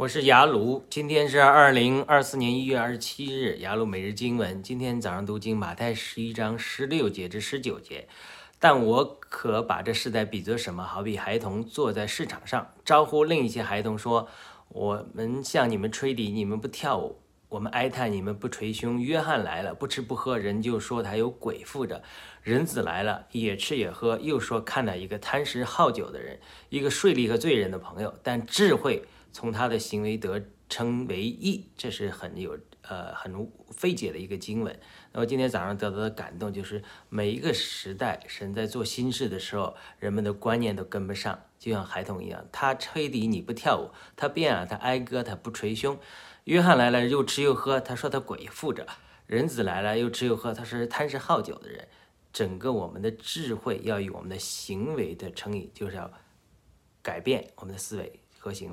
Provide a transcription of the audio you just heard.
我是雅鲁，今天是二零二四年一月二十七日，雅鲁每日经文。今天早上读经马太十一章十六节至十九节。但我可把这世代比作什么？好比孩童坐在市场上，招呼另一些孩童说：“我们向你们吹笛，你们不跳舞；我们哀叹，你们不捶胸。”约翰来了，不吃不喝，人就说他有鬼附着；人子来了，也吃也喝，又说看到一个贪食好酒的人，一个税吏和罪人的朋友。但智慧。从他的行为得称为义，这是很有呃很费解的一个经文。那么今天早上得到的感动就是，每一个时代神在做新事的时候，人们的观念都跟不上，就像孩童一样，他吹笛你不跳舞，他变啊他哀歌他不捶胸。约翰来了又吃又喝，他说他鬼附着；人子来了又吃又喝，他是贪食好酒的人。整个我们的智慧要与我们的行为的称义，就是要改变我们的思维和行为。